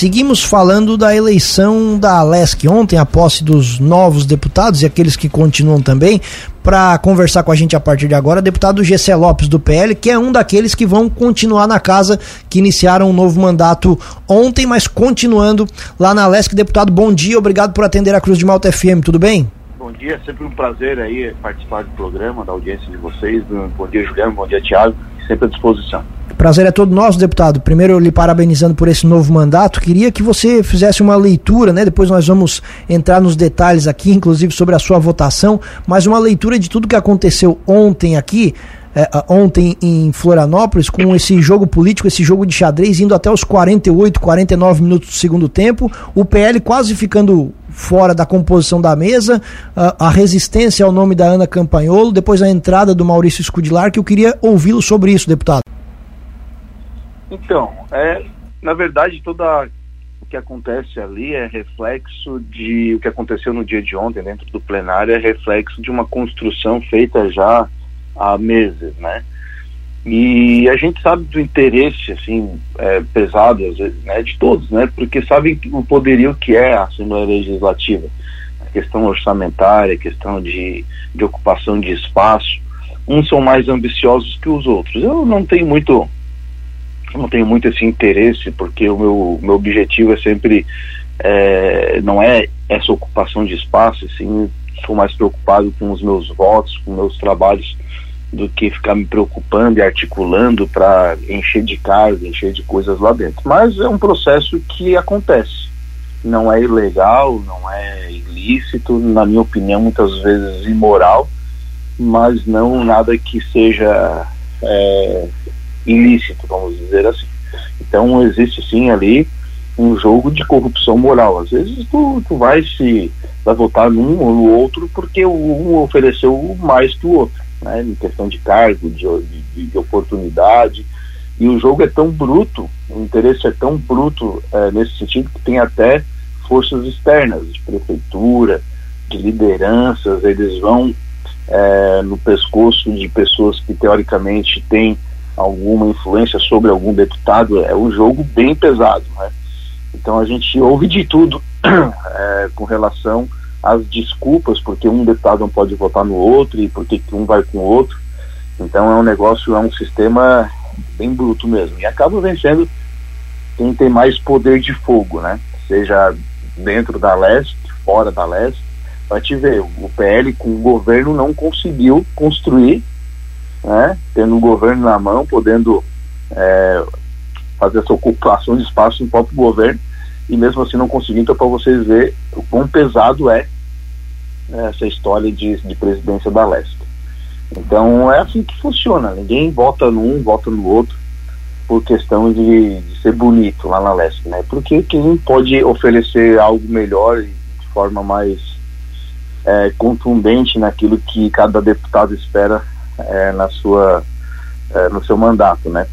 Seguimos falando da eleição da LESC ontem, a posse dos novos deputados e aqueles que continuam também. Para conversar com a gente a partir de agora, deputado Gessé Lopes do PL, que é um daqueles que vão continuar na casa, que iniciaram um novo mandato ontem, mas continuando lá na LESC. Deputado, bom dia, obrigado por atender a Cruz de Malta FM, tudo bem? Bom dia, sempre um prazer aí participar do programa, da audiência de vocês. Bom dia, Juliano, bom dia, Tiago, sempre à disposição. Prazer é todo nosso, deputado. Primeiro, lhe parabenizando por esse novo mandato. Queria que você fizesse uma leitura, né? Depois nós vamos entrar nos detalhes aqui, inclusive sobre a sua votação, mas uma leitura de tudo que aconteceu ontem aqui. É, ontem em Florianópolis, com esse jogo político, esse jogo de xadrez, indo até os 48, 49 minutos do segundo tempo, o PL quase ficando fora da composição da mesa, a, a resistência ao nome da Ana Campanholo, depois a entrada do Maurício Escudilar, que eu queria ouvi-lo sobre isso, deputado. Então, é, na verdade, toda o que acontece ali é reflexo de o que aconteceu no dia de ontem dentro do plenário, é reflexo de uma construção feita já há meses, né? E a gente sabe do interesse, assim, é, pesado, às vezes, né, de todos, né? Porque sabem o poderio que é a Assembleia Legislativa. A questão orçamentária, a questão de, de ocupação de espaço. Uns são mais ambiciosos que os outros. Eu não tenho muito não tenho muito esse interesse, porque o meu, meu objetivo é sempre, é, não é essa ocupação de espaço, assim, sou mais preocupado com os meus votos, com meus trabalhos, do que ficar me preocupando e articulando para encher de carga, encher de coisas lá dentro. Mas é um processo que acontece. Não é ilegal, não é ilícito, na minha opinião, muitas vezes imoral, mas não nada que seja é, ilícito, vamos dizer assim. Então existe sim ali um jogo de corrupção moral. Às vezes tu, tu vai se vai votar num ou no outro porque um ofereceu mais que o outro, né? Em questão de cargo, de, de, de oportunidade. E o jogo é tão bruto, o interesse é tão bruto é, nesse sentido que tem até forças externas, de prefeitura, de lideranças, eles vão é, no pescoço de pessoas que teoricamente têm alguma influência sobre algum deputado, é um jogo bem pesado, né? Então a gente ouve de tudo é, com relação às desculpas, porque um deputado não pode votar no outro e porque um vai com o outro. Então é um negócio, é um sistema bem bruto mesmo. E acaba vencendo quem tem mais poder de fogo, né? Seja dentro da leste, fora da leste. Vai te ver, o PL com o governo não conseguiu construir né, tendo o governo na mão, podendo é, fazer essa ocupação de espaço no próprio governo, e mesmo assim não conseguindo, então para vocês verem o quão pesado é essa história de, de presidência da Leste. Então é assim que funciona, ninguém vota num, vota no outro por questão de, de ser bonito lá na Leste, né? Porque quem pode oferecer algo melhor de forma mais é, contundente naquilo que cada deputado espera é, na sua, é, no seu mandato, né?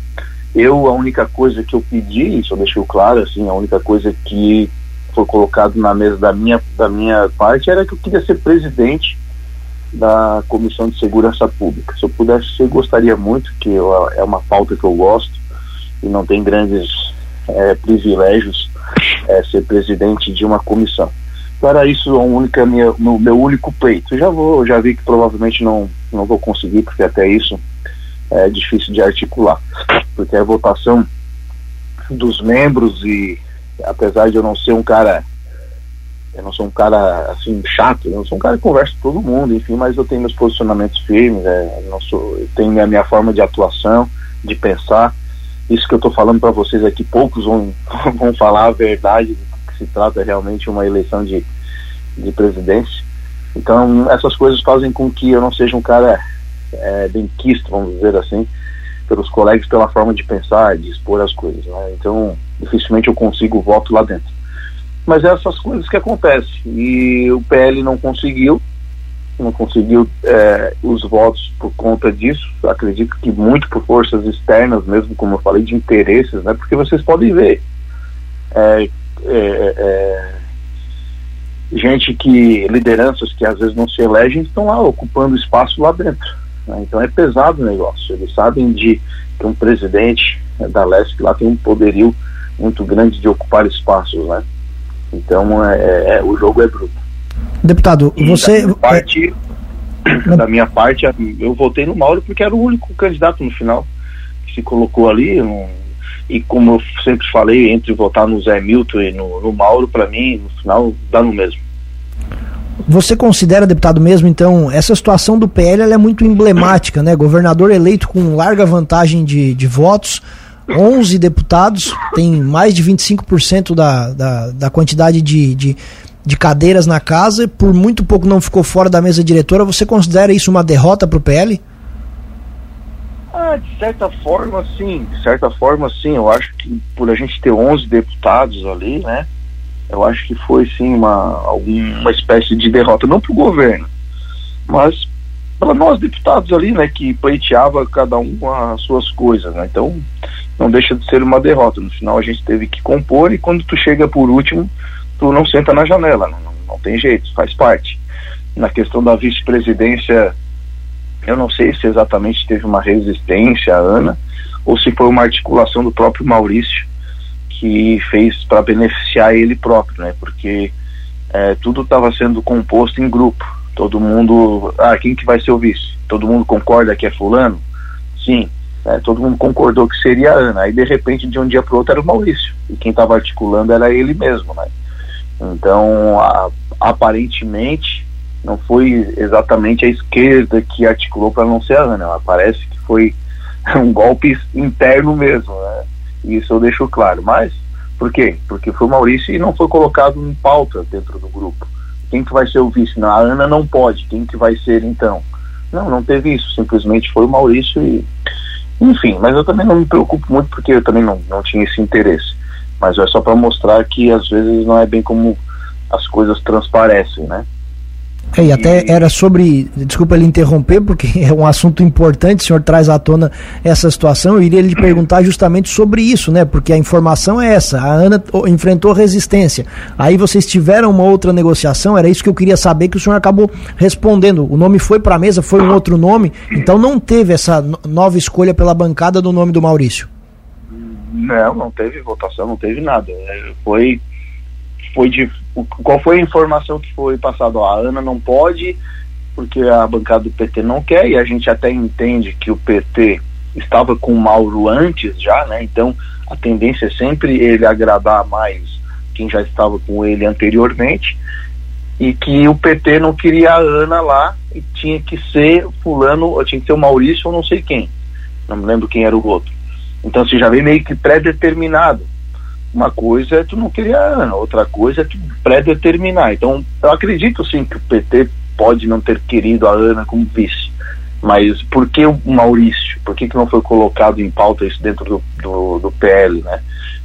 Eu, a única coisa que eu pedi, isso eu deixei claro, assim, a única coisa que foi colocado na mesa da minha, da minha parte era que eu queria ser presidente da Comissão de Segurança Pública. Se eu pudesse ser, gostaria muito, que eu, é uma pauta que eu gosto e não tem grandes é, privilégios é, ser presidente de uma comissão. Para isso, a única minha, meu, meu único pleito. Já vou, já vi que provavelmente não, não vou conseguir, porque até isso é difícil de articular. Porque a votação dos membros e apesar de eu não ser um cara eu não sou um cara assim chato, eu não sou um cara que conversa com todo mundo, enfim, mas eu tenho meus posicionamentos firmes, é, não sou, eu tenho a minha forma de atuação, de pensar. Isso que eu estou falando para vocês aqui, poucos vão, vão falar a verdade se trata realmente uma eleição de, de presidência. Então, essas coisas fazem com que eu não seja um cara é, benquisto, vamos dizer assim, pelos colegas, pela forma de pensar, de expor as coisas. Né? Então, dificilmente eu consigo voto lá dentro. Mas é essas coisas que acontecem. E o PL não conseguiu, não conseguiu é, os votos por conta disso. Acredito que muito por forças externas, mesmo como eu falei, de interesses, né? Porque vocês podem ver. É, é, é, gente que, lideranças que às vezes não se elegem, estão lá ocupando espaço lá dentro. Né? Então é pesado o negócio. Eles sabem de que um presidente da Leste lá tem um poderio muito grande de ocupar espaços, né? Então é, é, é o jogo é bruto. Deputado, e você. Da minha, parte, da minha parte, eu votei no Mauro porque era o único candidato no final que se colocou ali. E como eu sempre falei, entre votar no Zé Milton e no, no Mauro, para mim, no final, dá no mesmo. Você considera, deputado, mesmo, então, essa situação do PL é muito emblemática, né? Governador eleito com larga vantagem de, de votos, 11 deputados, tem mais de 25% da, da, da quantidade de, de, de cadeiras na casa, por muito pouco não ficou fora da mesa diretora. Você considera isso uma derrota para o PL? Ah, de certa forma, sim. De certa forma, sim. Eu acho que por a gente ter 11 deputados ali, né? Eu acho que foi sim uma, uma espécie de derrota, não para o governo, mas para nós deputados ali, né, que pleiteava cada um as suas coisas, né? Então não deixa de ser uma derrota. No final a gente teve que compor e quando tu chega por último, tu não senta na janela, não, não tem jeito, faz parte. Na questão da vice-presidência, eu não sei se exatamente teve uma resistência a Ana ou se foi uma articulação do próprio Maurício que fez para beneficiar ele próprio, né? Porque é, tudo estava sendo composto em grupo. Todo mundo, ah, quem que vai ser o vice? Todo mundo concorda que é fulano? Sim. É, todo mundo concordou que seria a Ana. Aí de repente, de um dia para outro, era o Maurício. E quem estava articulando era ele mesmo, né? Então, a, aparentemente, não foi exatamente a esquerda que articulou para não ser a Ana. Parece que foi um golpe interno mesmo, né? Isso eu deixo claro. Mas, por quê? Porque foi o Maurício e não foi colocado em pauta dentro do grupo. Quem que vai ser o vice? Não, a Ana não pode. Quem que vai ser então? Não, não teve isso. Simplesmente foi o Maurício e. Enfim, mas eu também não me preocupo muito porque eu também não, não tinha esse interesse. Mas é só para mostrar que às vezes não é bem como as coisas transparecem, né? É, e até era sobre, desculpa ele interromper, porque é um assunto importante, o senhor traz à tona essa situação, eu iria lhe perguntar justamente sobre isso, né? Porque a informação é essa, a Ana enfrentou resistência, aí vocês tiveram uma outra negociação, era isso que eu queria saber, que o senhor acabou respondendo, o nome foi para a mesa, foi um outro nome, então não teve essa nova escolha pela bancada do nome do Maurício? Não, não teve votação, não teve nada, é, foi foi de qual foi a informação que foi passada? a Ana não pode porque a bancada do PT não quer e a gente até entende que o PT estava com o Mauro antes já, né? Então a tendência é sempre ele agradar mais quem já estava com ele anteriormente e que o PT não queria a Ana lá e tinha que ser fulano, tinha que ser o Maurício ou não sei quem. Não me lembro quem era o outro. Então você já vem meio que pré-determinado. Uma coisa é tu não querer a Ana, outra coisa é tu pré-determinar. Então, eu acredito sim que o PT pode não ter querido a Ana como vice. Mas por que o Maurício? Por que, que não foi colocado em pauta isso dentro do, do, do PL, né?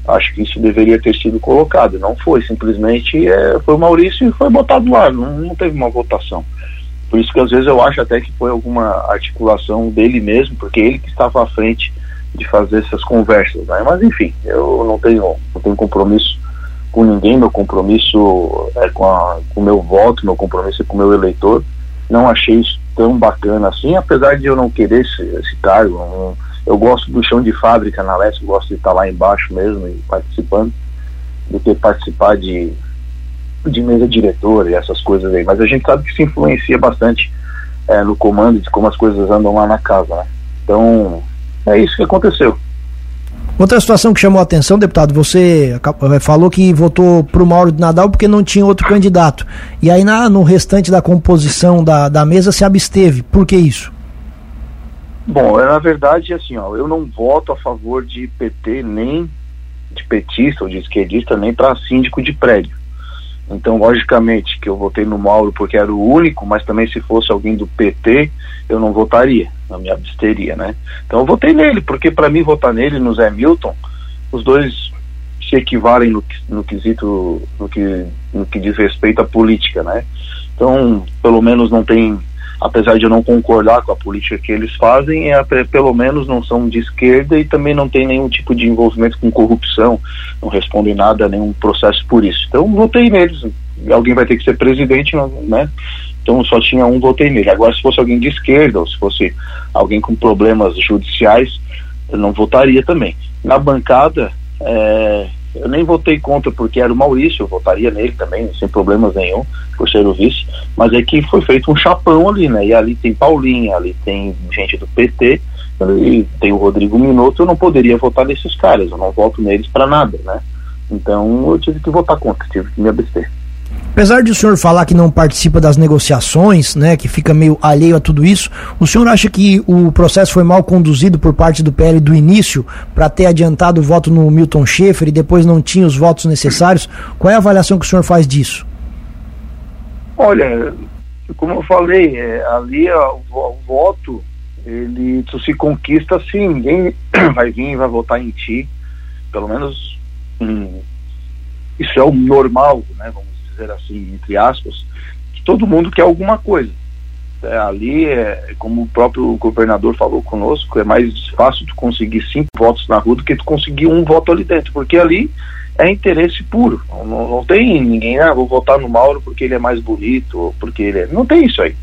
Acho que isso deveria ter sido colocado. Não foi, simplesmente é, foi o Maurício e foi botado lá, não, não teve uma votação. Por isso que às vezes eu acho até que foi alguma articulação dele mesmo, porque ele que estava à frente de fazer essas conversas, né? Mas enfim, eu não tenho, não tenho compromisso com ninguém, meu compromisso é com, o meu voto, meu compromisso é com o meu eleitor. Não achei isso tão bacana assim, apesar de eu não querer esse, esse cargo. Não, eu gosto do chão de fábrica na Leste, gosto de estar lá embaixo mesmo e participando, do que participar de, de mesa diretora e essas coisas aí. Mas a gente sabe que se influencia bastante é, no comando de como as coisas andam lá na casa, né? Então, é isso que aconteceu. Outra situação que chamou a atenção, deputado, você eh, falou que votou para o Mauro de Nadal porque não tinha outro candidato. E aí na, no restante da composição da, da mesa se absteve. Por que isso? Bom, é, na verdade, assim, ó, eu não voto a favor de PT, nem de petista ou de esquerdista, nem para síndico de prédio. Então, logicamente, que eu votei no Mauro porque era o único, mas também se fosse alguém do PT, eu não votaria, não me absteria, né? Então eu votei nele, porque para mim votar nele no Zé Milton, os dois se equivalem no, no quesito, no que, no que diz respeito à política, né? Então, pelo menos não tem apesar de eu não concordar com a política que eles fazem, é, pelo menos não são de esquerda e também não tem nenhum tipo de envolvimento com corrupção, não respondem nada a nenhum processo por isso. Então votei neles. Alguém vai ter que ser presidente, né? Então só tinha um, votei nele. Agora, se fosse alguém de esquerda, ou se fosse alguém com problemas judiciais, eu não votaria também. Na bancada, é, Eu nem votei contra porque era o Maurício, eu votaria nele também, sem problemas nenhum, por ser o vice, mas é que foi feito um chapão ali, né? E ali tem Paulinha, ali tem gente do PT, ali tem o Rodrigo Minotto, eu não poderia votar nesses caras, eu não voto neles para nada, né? Então eu tive que votar contra, tive que me abster. Apesar de o senhor falar que não participa das negociações, né, que fica meio alheio a tudo isso, o senhor acha que o processo foi mal conduzido por parte do PL do início para ter adiantado o voto no Milton Schaefer e depois não tinha os votos necessários? Qual é a avaliação que o senhor faz disso? Olha, como eu falei, é, ali ó, o, voto ele se conquista assim, ninguém vai vir e vai votar em ti, pelo menos hum, isso é o normal, né? Vamos dizer assim, entre aspas, que todo mundo quer alguma coisa. É, ali, é, como o próprio governador falou conosco, é mais fácil tu conseguir cinco votos na rua do que tu conseguir um voto ali dentro, porque ali é interesse puro. Não, não tem ninguém, ah, vou votar no Mauro porque ele é mais bonito, porque ele é. Não tem isso aí.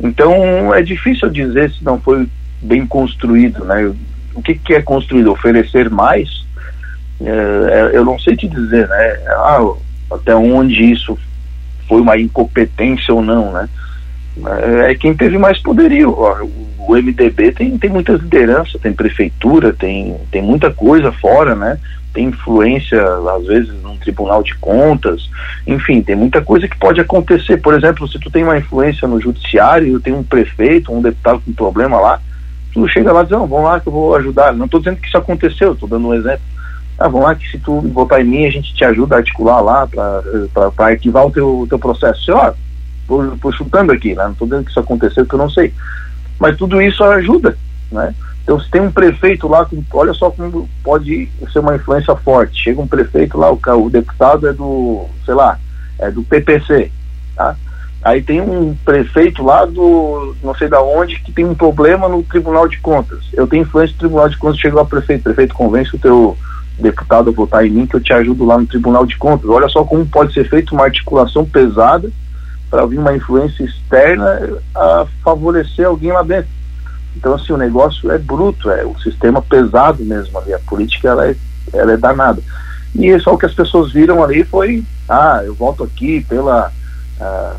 Então é difícil dizer se não foi bem construído, né? O que, que é construído? Oferecer mais? É, é eu não sei te dizer, né? Ah, até onde isso foi uma incompetência ou não, né? É, é quem teve mais poderio. O MDB tem, tem muita liderança, tem prefeitura, tem, tem muita coisa fora, né? Tem influência, às vezes, num tribunal de contas, enfim, tem muita coisa que pode acontecer. Por exemplo, se tu tem uma influência no judiciário, tem um prefeito, um deputado com problema lá, tu chega lá e diz, não, vamos lá que eu vou ajudar. Não estou dizendo que isso aconteceu, estou dando um exemplo ah, vamos lá que se tu votar em mim, a gente te ajuda a articular lá para arquivar o teu, teu processo. Sei lá, tô, chutando aqui, né? Não estou dizendo que isso aconteceu, que eu não sei. Mas tudo isso ajuda, né? Então, se tem um prefeito lá, olha só como pode ser uma influência forte. Chega um prefeito lá, o, o deputado é do, sei lá, é do PPC, tá? Aí tem um prefeito lá do não sei da onde que tem um problema no Tribunal de Contas. Eu tenho influência no Tribunal de Contas, chega lá o prefeito, prefeito convence o teu deputado votar em mim que eu te ajudo lá no Tribunal de Contas. Olha só como pode ser feita uma articulação pesada para vir uma influência externa a favorecer alguém lá dentro. Então, assim, o negócio é bruto, é o sistema pesado mesmo ali, a política ela é, ela é danada. E é só o que as pessoas viram ali foi, ah, eu voto aqui pela ah,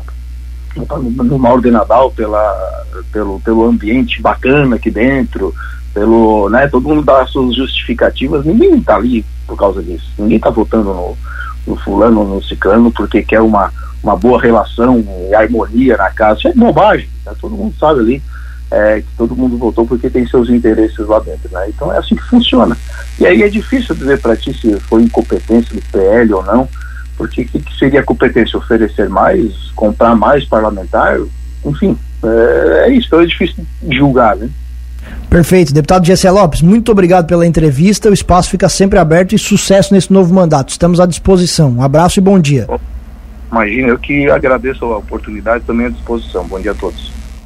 no Mauro de Nadal, pela, pelo, pelo ambiente bacana aqui dentro, pelo, né, todo mundo dá as suas justificativas, ninguém está ali por causa disso, ninguém está votando no, no fulano, no ciclano, porque quer uma, uma boa relação e harmonia na casa, isso é bobagem, né? todo mundo sabe ali é, que todo mundo votou porque tem seus interesses lá dentro, né? então é assim que funciona, e aí é difícil dizer para ti se foi incompetência do PL ou não, porque o que, que seria competência? Oferecer mais, comprar mais parlamentar, enfim, é, é isso, então é difícil julgar, né? Perfeito. Deputado Gessé Lopes, muito obrigado pela entrevista. O espaço fica sempre aberto e sucesso nesse novo mandato. Estamos à disposição. Um abraço e bom dia. Imagina, eu que agradeço a oportunidade também à disposição. Bom dia a todos.